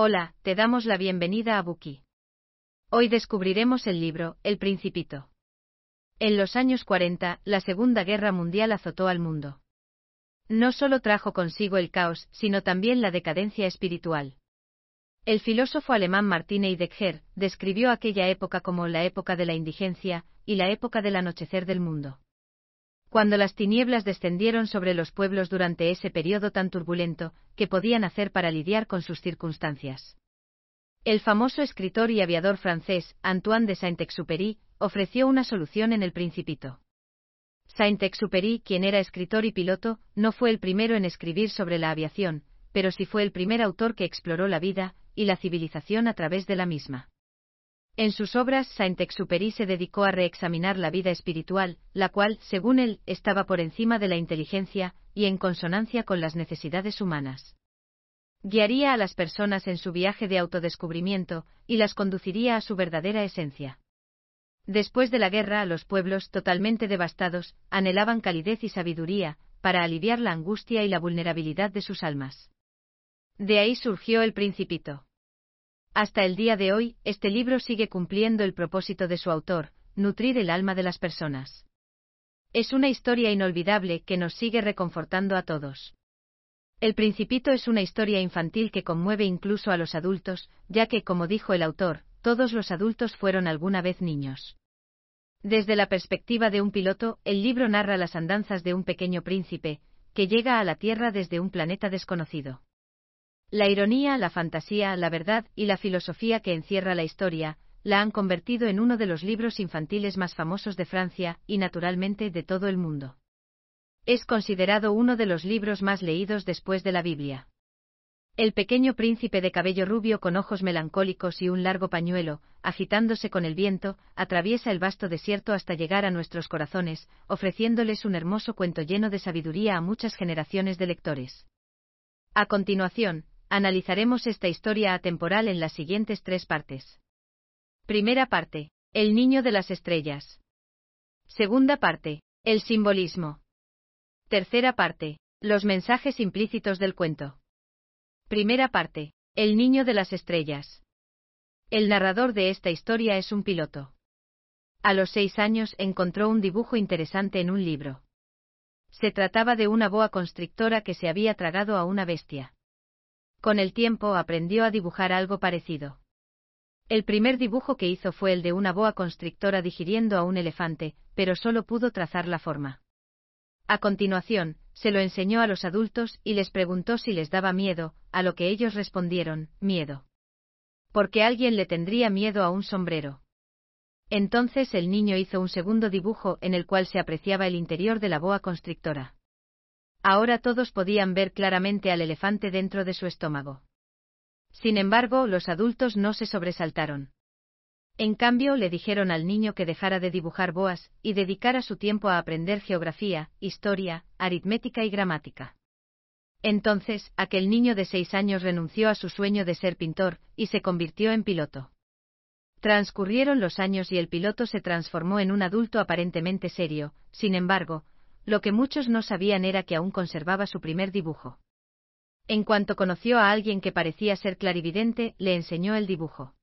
Hola, te damos la bienvenida a Buki. Hoy descubriremos el libro, El Principito. En los años 40, la Segunda Guerra Mundial azotó al mundo. No solo trajo consigo el caos, sino también la decadencia espiritual. El filósofo alemán Martin Heidegger describió aquella época como la época de la indigencia y la época del anochecer del mundo. Cuando las tinieblas descendieron sobre los pueblos durante ese periodo tan turbulento, ¿qué podían hacer para lidiar con sus circunstancias? El famoso escritor y aviador francés Antoine de Saint-Exupéry ofreció una solución en El Principito. Saint-Exupéry, quien era escritor y piloto, no fue el primero en escribir sobre la aviación, pero sí fue el primer autor que exploró la vida y la civilización a través de la misma. En sus obras, Saint-Exupéry se dedicó a reexaminar la vida espiritual, la cual, según él, estaba por encima de la inteligencia y en consonancia con las necesidades humanas. Guiaría a las personas en su viaje de autodescubrimiento y las conduciría a su verdadera esencia. Después de la guerra, los pueblos, totalmente devastados, anhelaban calidez y sabiduría, para aliviar la angustia y la vulnerabilidad de sus almas. De ahí surgió el Principito. Hasta el día de hoy, este libro sigue cumpliendo el propósito de su autor, nutrir el alma de las personas. Es una historia inolvidable que nos sigue reconfortando a todos. El Principito es una historia infantil que conmueve incluso a los adultos, ya que, como dijo el autor, todos los adultos fueron alguna vez niños. Desde la perspectiva de un piloto, el libro narra las andanzas de un pequeño príncipe, que llega a la Tierra desde un planeta desconocido. La ironía, la fantasía, la verdad y la filosofía que encierra la historia, la han convertido en uno de los libros infantiles más famosos de Francia y naturalmente de todo el mundo. Es considerado uno de los libros más leídos después de la Biblia. El pequeño príncipe de cabello rubio con ojos melancólicos y un largo pañuelo, agitándose con el viento, atraviesa el vasto desierto hasta llegar a nuestros corazones, ofreciéndoles un hermoso cuento lleno de sabiduría a muchas generaciones de lectores. A continuación, analizaremos esta historia atemporal en las siguientes tres partes. Primera parte, el niño de las estrellas. Segunda parte, el simbolismo. Tercera parte, los mensajes implícitos del cuento. Primera parte. El niño de las estrellas. El narrador de esta historia es un piloto. A los seis años encontró un dibujo interesante en un libro. Se trataba de una boa constrictora que se había tragado a una bestia. Con el tiempo aprendió a dibujar algo parecido. El primer dibujo que hizo fue el de una boa constrictora digiriendo a un elefante, pero solo pudo trazar la forma. A continuación, se lo enseñó a los adultos y les preguntó si les daba miedo, a lo que ellos respondieron, miedo. Porque alguien le tendría miedo a un sombrero. Entonces el niño hizo un segundo dibujo en el cual se apreciaba el interior de la boa constrictora. Ahora todos podían ver claramente al elefante dentro de su estómago. Sin embargo, los adultos no se sobresaltaron. En cambio, le dijeron al niño que dejara de dibujar boas, y dedicara su tiempo a aprender geografía, historia, aritmética y gramática. Entonces, aquel niño de seis años renunció a su sueño de ser pintor, y se convirtió en piloto. Transcurrieron los años y el piloto se transformó en un adulto aparentemente serio, sin embargo, lo que muchos no sabían era que aún conservaba su primer dibujo. En cuanto conoció a alguien que parecía ser clarividente, le enseñó el dibujo.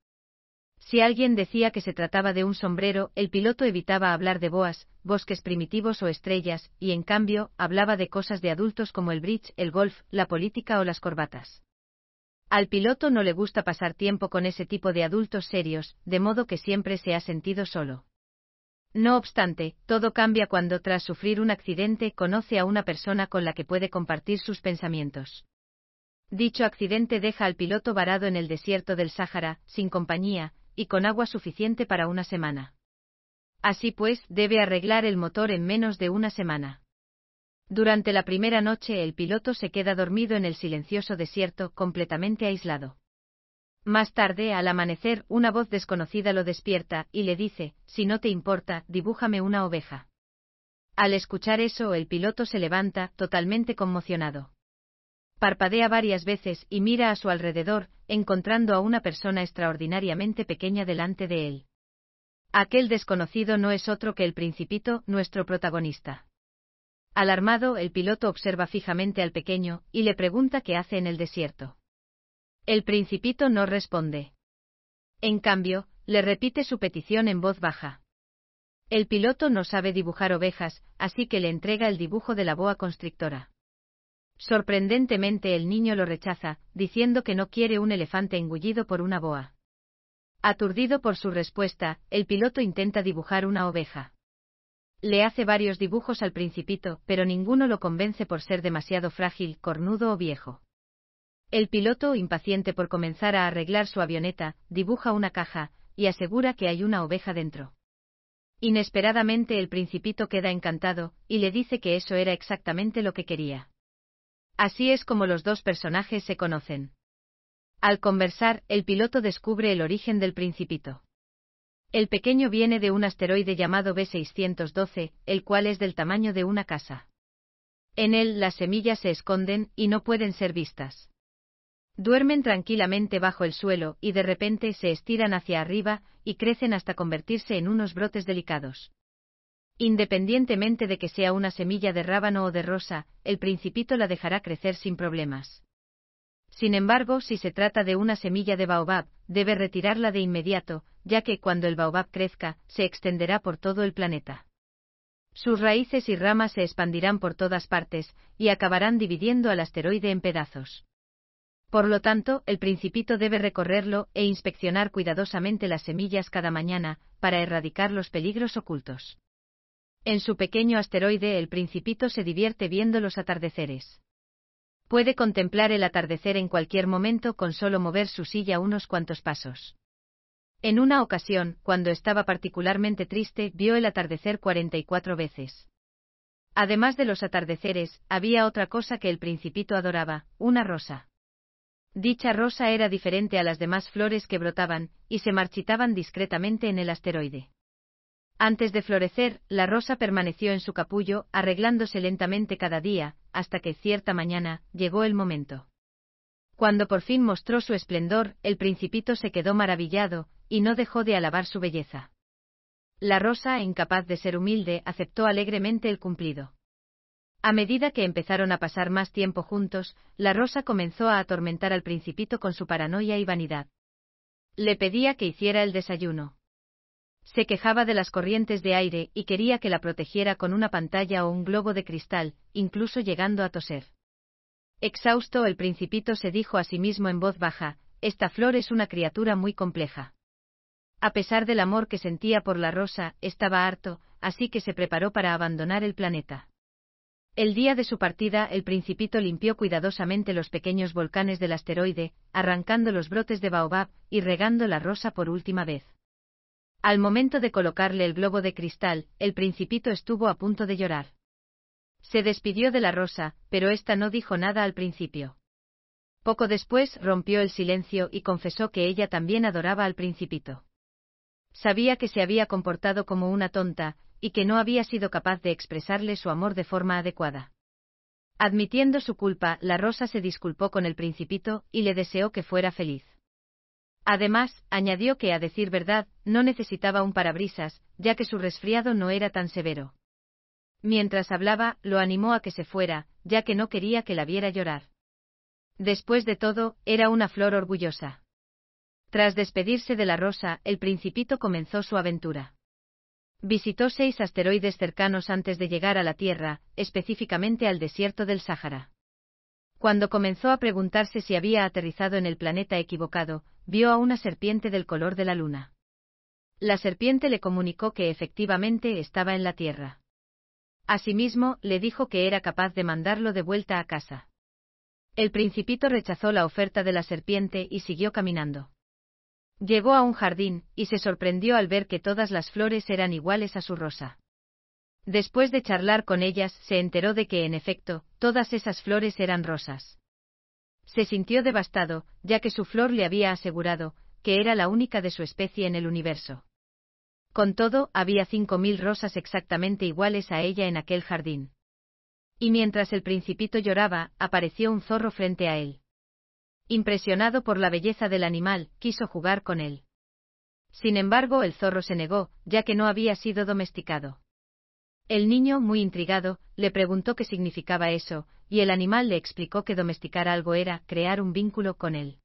Si alguien decía que se trataba de un sombrero, el piloto evitaba hablar de boas, bosques primitivos o estrellas, y en cambio, hablaba de cosas de adultos como el bridge, el golf, la política o las corbatas. Al piloto no le gusta pasar tiempo con ese tipo de adultos serios, de modo que siempre se ha sentido solo. No obstante, todo cambia cuando tras sufrir un accidente conoce a una persona con la que puede compartir sus pensamientos. Dicho accidente deja al piloto varado en el desierto del Sáhara, sin compañía, y con agua suficiente para una semana. Así pues, debe arreglar el motor en menos de una semana. Durante la primera noche el piloto se queda dormido en el silencioso desierto, completamente aislado. Más tarde, al amanecer, una voz desconocida lo despierta y le dice, si no te importa, dibújame una oveja. Al escuchar eso, el piloto se levanta, totalmente conmocionado. Parpadea varias veces y mira a su alrededor, encontrando a una persona extraordinariamente pequeña delante de él. Aquel desconocido no es otro que el principito, nuestro protagonista. Alarmado, el piloto observa fijamente al pequeño, y le pregunta qué hace en el desierto. El principito no responde. En cambio, le repite su petición en voz baja. El piloto no sabe dibujar ovejas, así que le entrega el dibujo de la boa constrictora. Sorprendentemente el niño lo rechaza, diciendo que no quiere un elefante engullido por una boa. Aturdido por su respuesta, el piloto intenta dibujar una oveja. Le hace varios dibujos al principito, pero ninguno lo convence por ser demasiado frágil, cornudo o viejo. El piloto, impaciente por comenzar a arreglar su avioneta, dibuja una caja, y asegura que hay una oveja dentro. Inesperadamente el principito queda encantado, y le dice que eso era exactamente lo que quería. Así es como los dos personajes se conocen. Al conversar, el piloto descubre el origen del principito. El pequeño viene de un asteroide llamado B612, el cual es del tamaño de una casa. En él las semillas se esconden y no pueden ser vistas. Duermen tranquilamente bajo el suelo y de repente se estiran hacia arriba y crecen hasta convertirse en unos brotes delicados. Independientemente de que sea una semilla de rábano o de rosa, el principito la dejará crecer sin problemas. Sin embargo, si se trata de una semilla de baobab, debe retirarla de inmediato, ya que cuando el baobab crezca, se extenderá por todo el planeta. Sus raíces y ramas se expandirán por todas partes, y acabarán dividiendo al asteroide en pedazos. Por lo tanto, el principito debe recorrerlo e inspeccionar cuidadosamente las semillas cada mañana, para erradicar los peligros ocultos. En su pequeño asteroide el principito se divierte viendo los atardeceres. Puede contemplar el atardecer en cualquier momento con solo mover su silla unos cuantos pasos. En una ocasión, cuando estaba particularmente triste, vio el atardecer 44 veces. Además de los atardeceres, había otra cosa que el principito adoraba, una rosa. Dicha rosa era diferente a las demás flores que brotaban, y se marchitaban discretamente en el asteroide. Antes de florecer, la rosa permaneció en su capullo, arreglándose lentamente cada día, hasta que cierta mañana, llegó el momento. Cuando por fin mostró su esplendor, el principito se quedó maravillado, y no dejó de alabar su belleza. La rosa, incapaz de ser humilde, aceptó alegremente el cumplido. A medida que empezaron a pasar más tiempo juntos, la rosa comenzó a atormentar al principito con su paranoia y vanidad. Le pedía que hiciera el desayuno. Se quejaba de las corrientes de aire y quería que la protegiera con una pantalla o un globo de cristal, incluso llegando a toser. Exhausto, el principito se dijo a sí mismo en voz baja, esta flor es una criatura muy compleja. A pesar del amor que sentía por la rosa, estaba harto, así que se preparó para abandonar el planeta. El día de su partida, el principito limpió cuidadosamente los pequeños volcanes del asteroide, arrancando los brotes de baobab y regando la rosa por última vez. Al momento de colocarle el globo de cristal, el principito estuvo a punto de llorar. Se despidió de la rosa, pero ésta no dijo nada al principio. Poco después rompió el silencio y confesó que ella también adoraba al principito. Sabía que se había comportado como una tonta, y que no había sido capaz de expresarle su amor de forma adecuada. Admitiendo su culpa, la rosa se disculpó con el principito y le deseó que fuera feliz. Además, añadió que, a decir verdad, no necesitaba un parabrisas, ya que su resfriado no era tan severo. Mientras hablaba, lo animó a que se fuera, ya que no quería que la viera llorar. Después de todo, era una flor orgullosa. Tras despedirse de la rosa, el principito comenzó su aventura. Visitó seis asteroides cercanos antes de llegar a la Tierra, específicamente al desierto del Sáhara. Cuando comenzó a preguntarse si había aterrizado en el planeta equivocado, vio a una serpiente del color de la luna. La serpiente le comunicó que efectivamente estaba en la Tierra. Asimismo, le dijo que era capaz de mandarlo de vuelta a casa. El principito rechazó la oferta de la serpiente y siguió caminando. Llegó a un jardín, y se sorprendió al ver que todas las flores eran iguales a su rosa. Después de charlar con ellas, se enteró de que, en efecto, todas esas flores eran rosas. Se sintió devastado, ya que su flor le había asegurado, que era la única de su especie en el universo. Con todo, había cinco mil rosas exactamente iguales a ella en aquel jardín. Y mientras el principito lloraba, apareció un zorro frente a él. Impresionado por la belleza del animal, quiso jugar con él. Sin embargo, el zorro se negó, ya que no había sido domesticado. El niño, muy intrigado, le preguntó qué significaba eso, y el animal le explicó que domesticar algo era crear un vínculo con él.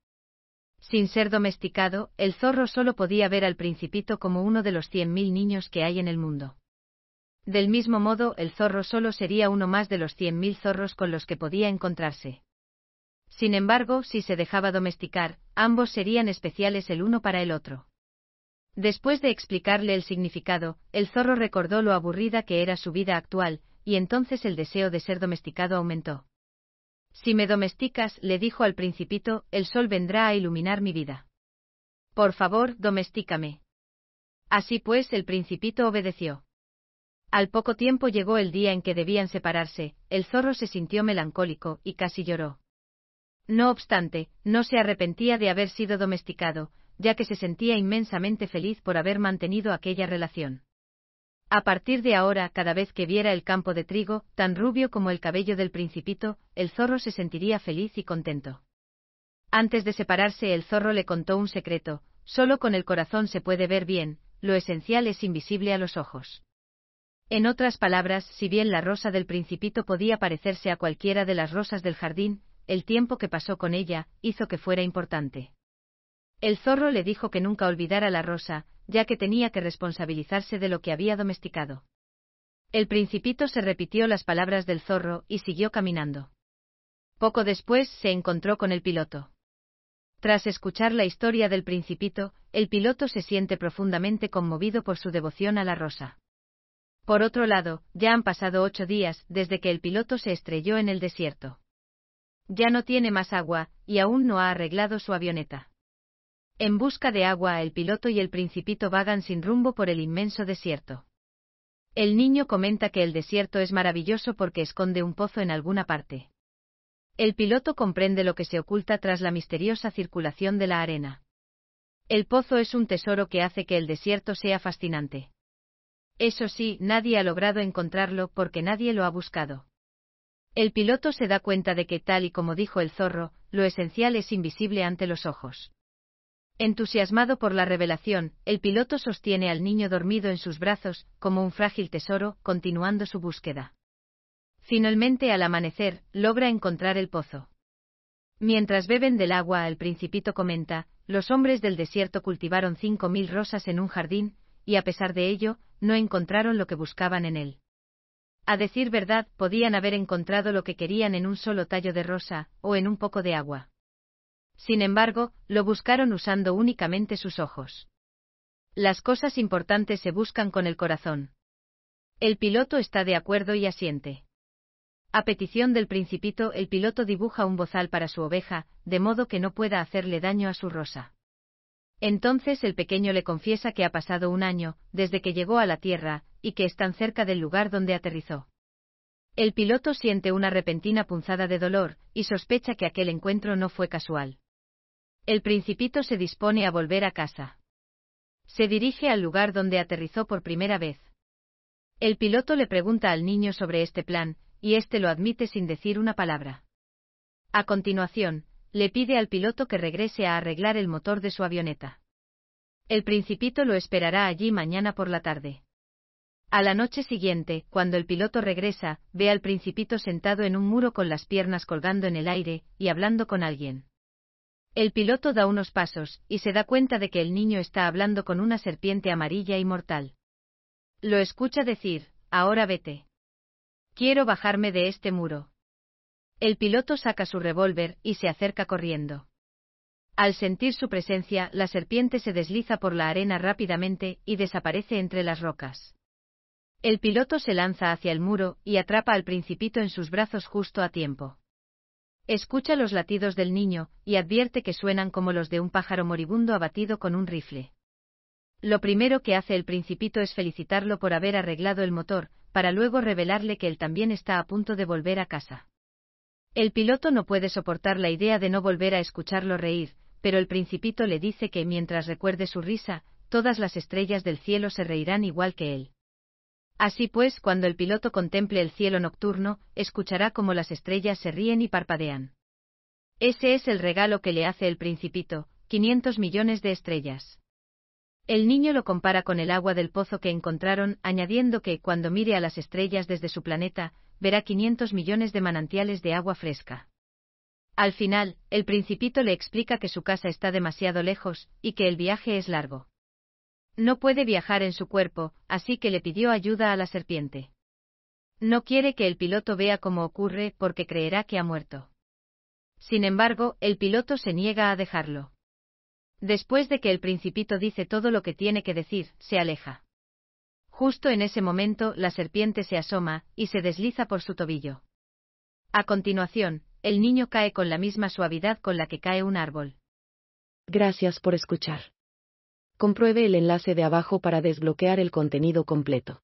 Sin ser domesticado, el zorro solo podía ver al principito como uno de los cien mil niños que hay en el mundo. Del mismo modo, el zorro solo sería uno más de los cien mil zorros con los que podía encontrarse. Sin embargo, si se dejaba domesticar, ambos serían especiales el uno para el otro. Después de explicarle el significado, el zorro recordó lo aburrida que era su vida actual, y entonces el deseo de ser domesticado aumentó. Si me domesticas, le dijo al principito, el sol vendrá a iluminar mi vida. Por favor, domestícame. Así pues, el principito obedeció. Al poco tiempo llegó el día en que debían separarse, el zorro se sintió melancólico y casi lloró. No obstante, no se arrepentía de haber sido domesticado, ya que se sentía inmensamente feliz por haber mantenido aquella relación. A partir de ahora, cada vez que viera el campo de trigo, tan rubio como el cabello del principito, el zorro se sentiría feliz y contento. Antes de separarse, el zorro le contó un secreto, solo con el corazón se puede ver bien, lo esencial es invisible a los ojos. En otras palabras, si bien la rosa del principito podía parecerse a cualquiera de las rosas del jardín, el tiempo que pasó con ella hizo que fuera importante. El zorro le dijo que nunca olvidara la rosa, ya que tenía que responsabilizarse de lo que había domesticado. El principito se repitió las palabras del zorro y siguió caminando. Poco después se encontró con el piloto. Tras escuchar la historia del principito, el piloto se siente profundamente conmovido por su devoción a la rosa. Por otro lado, ya han pasado ocho días desde que el piloto se estrelló en el desierto. Ya no tiene más agua, y aún no ha arreglado su avioneta. En busca de agua, el piloto y el principito vagan sin rumbo por el inmenso desierto. El niño comenta que el desierto es maravilloso porque esconde un pozo en alguna parte. El piloto comprende lo que se oculta tras la misteriosa circulación de la arena. El pozo es un tesoro que hace que el desierto sea fascinante. Eso sí, nadie ha logrado encontrarlo porque nadie lo ha buscado. El piloto se da cuenta de que, tal y como dijo el zorro, lo esencial es invisible ante los ojos. Entusiasmado por la revelación, el piloto sostiene al niño dormido en sus brazos, como un frágil tesoro, continuando su búsqueda. Finalmente, al amanecer, logra encontrar el pozo. Mientras beben del agua, el principito comenta, los hombres del desierto cultivaron cinco mil rosas en un jardín, y a pesar de ello, no encontraron lo que buscaban en él. A decir verdad, podían haber encontrado lo que querían en un solo tallo de rosa, o en un poco de agua. Sin embargo, lo buscaron usando únicamente sus ojos. Las cosas importantes se buscan con el corazón. El piloto está de acuerdo y asiente. A petición del principito, el piloto dibuja un bozal para su oveja, de modo que no pueda hacerle daño a su rosa. Entonces el pequeño le confiesa que ha pasado un año, desde que llegó a la Tierra, y que están cerca del lugar donde aterrizó. El piloto siente una repentina punzada de dolor, y sospecha que aquel encuentro no fue casual. El principito se dispone a volver a casa. Se dirige al lugar donde aterrizó por primera vez. El piloto le pregunta al niño sobre este plan, y éste lo admite sin decir una palabra. A continuación, le pide al piloto que regrese a arreglar el motor de su avioneta. El principito lo esperará allí mañana por la tarde. A la noche siguiente, cuando el piloto regresa, ve al principito sentado en un muro con las piernas colgando en el aire, y hablando con alguien. El piloto da unos pasos, y se da cuenta de que el niño está hablando con una serpiente amarilla y mortal. Lo escucha decir, ahora vete. Quiero bajarme de este muro. El piloto saca su revólver y se acerca corriendo. Al sentir su presencia, la serpiente se desliza por la arena rápidamente y desaparece entre las rocas. El piloto se lanza hacia el muro y atrapa al principito en sus brazos justo a tiempo. Escucha los latidos del niño, y advierte que suenan como los de un pájaro moribundo abatido con un rifle. Lo primero que hace el principito es felicitarlo por haber arreglado el motor, para luego revelarle que él también está a punto de volver a casa. El piloto no puede soportar la idea de no volver a escucharlo reír, pero el principito le dice que mientras recuerde su risa, todas las estrellas del cielo se reirán igual que él. Así pues, cuando el piloto contemple el cielo nocturno, escuchará cómo las estrellas se ríen y parpadean. Ese es el regalo que le hace el principito, 500 millones de estrellas. El niño lo compara con el agua del pozo que encontraron, añadiendo que, cuando mire a las estrellas desde su planeta, verá 500 millones de manantiales de agua fresca. Al final, el principito le explica que su casa está demasiado lejos, y que el viaje es largo. No puede viajar en su cuerpo, así que le pidió ayuda a la serpiente. No quiere que el piloto vea cómo ocurre porque creerá que ha muerto. Sin embargo, el piloto se niega a dejarlo. Después de que el principito dice todo lo que tiene que decir, se aleja. Justo en ese momento, la serpiente se asoma, y se desliza por su tobillo. A continuación, el niño cae con la misma suavidad con la que cae un árbol. Gracias por escuchar. Compruebe el enlace de abajo para desbloquear el contenido completo.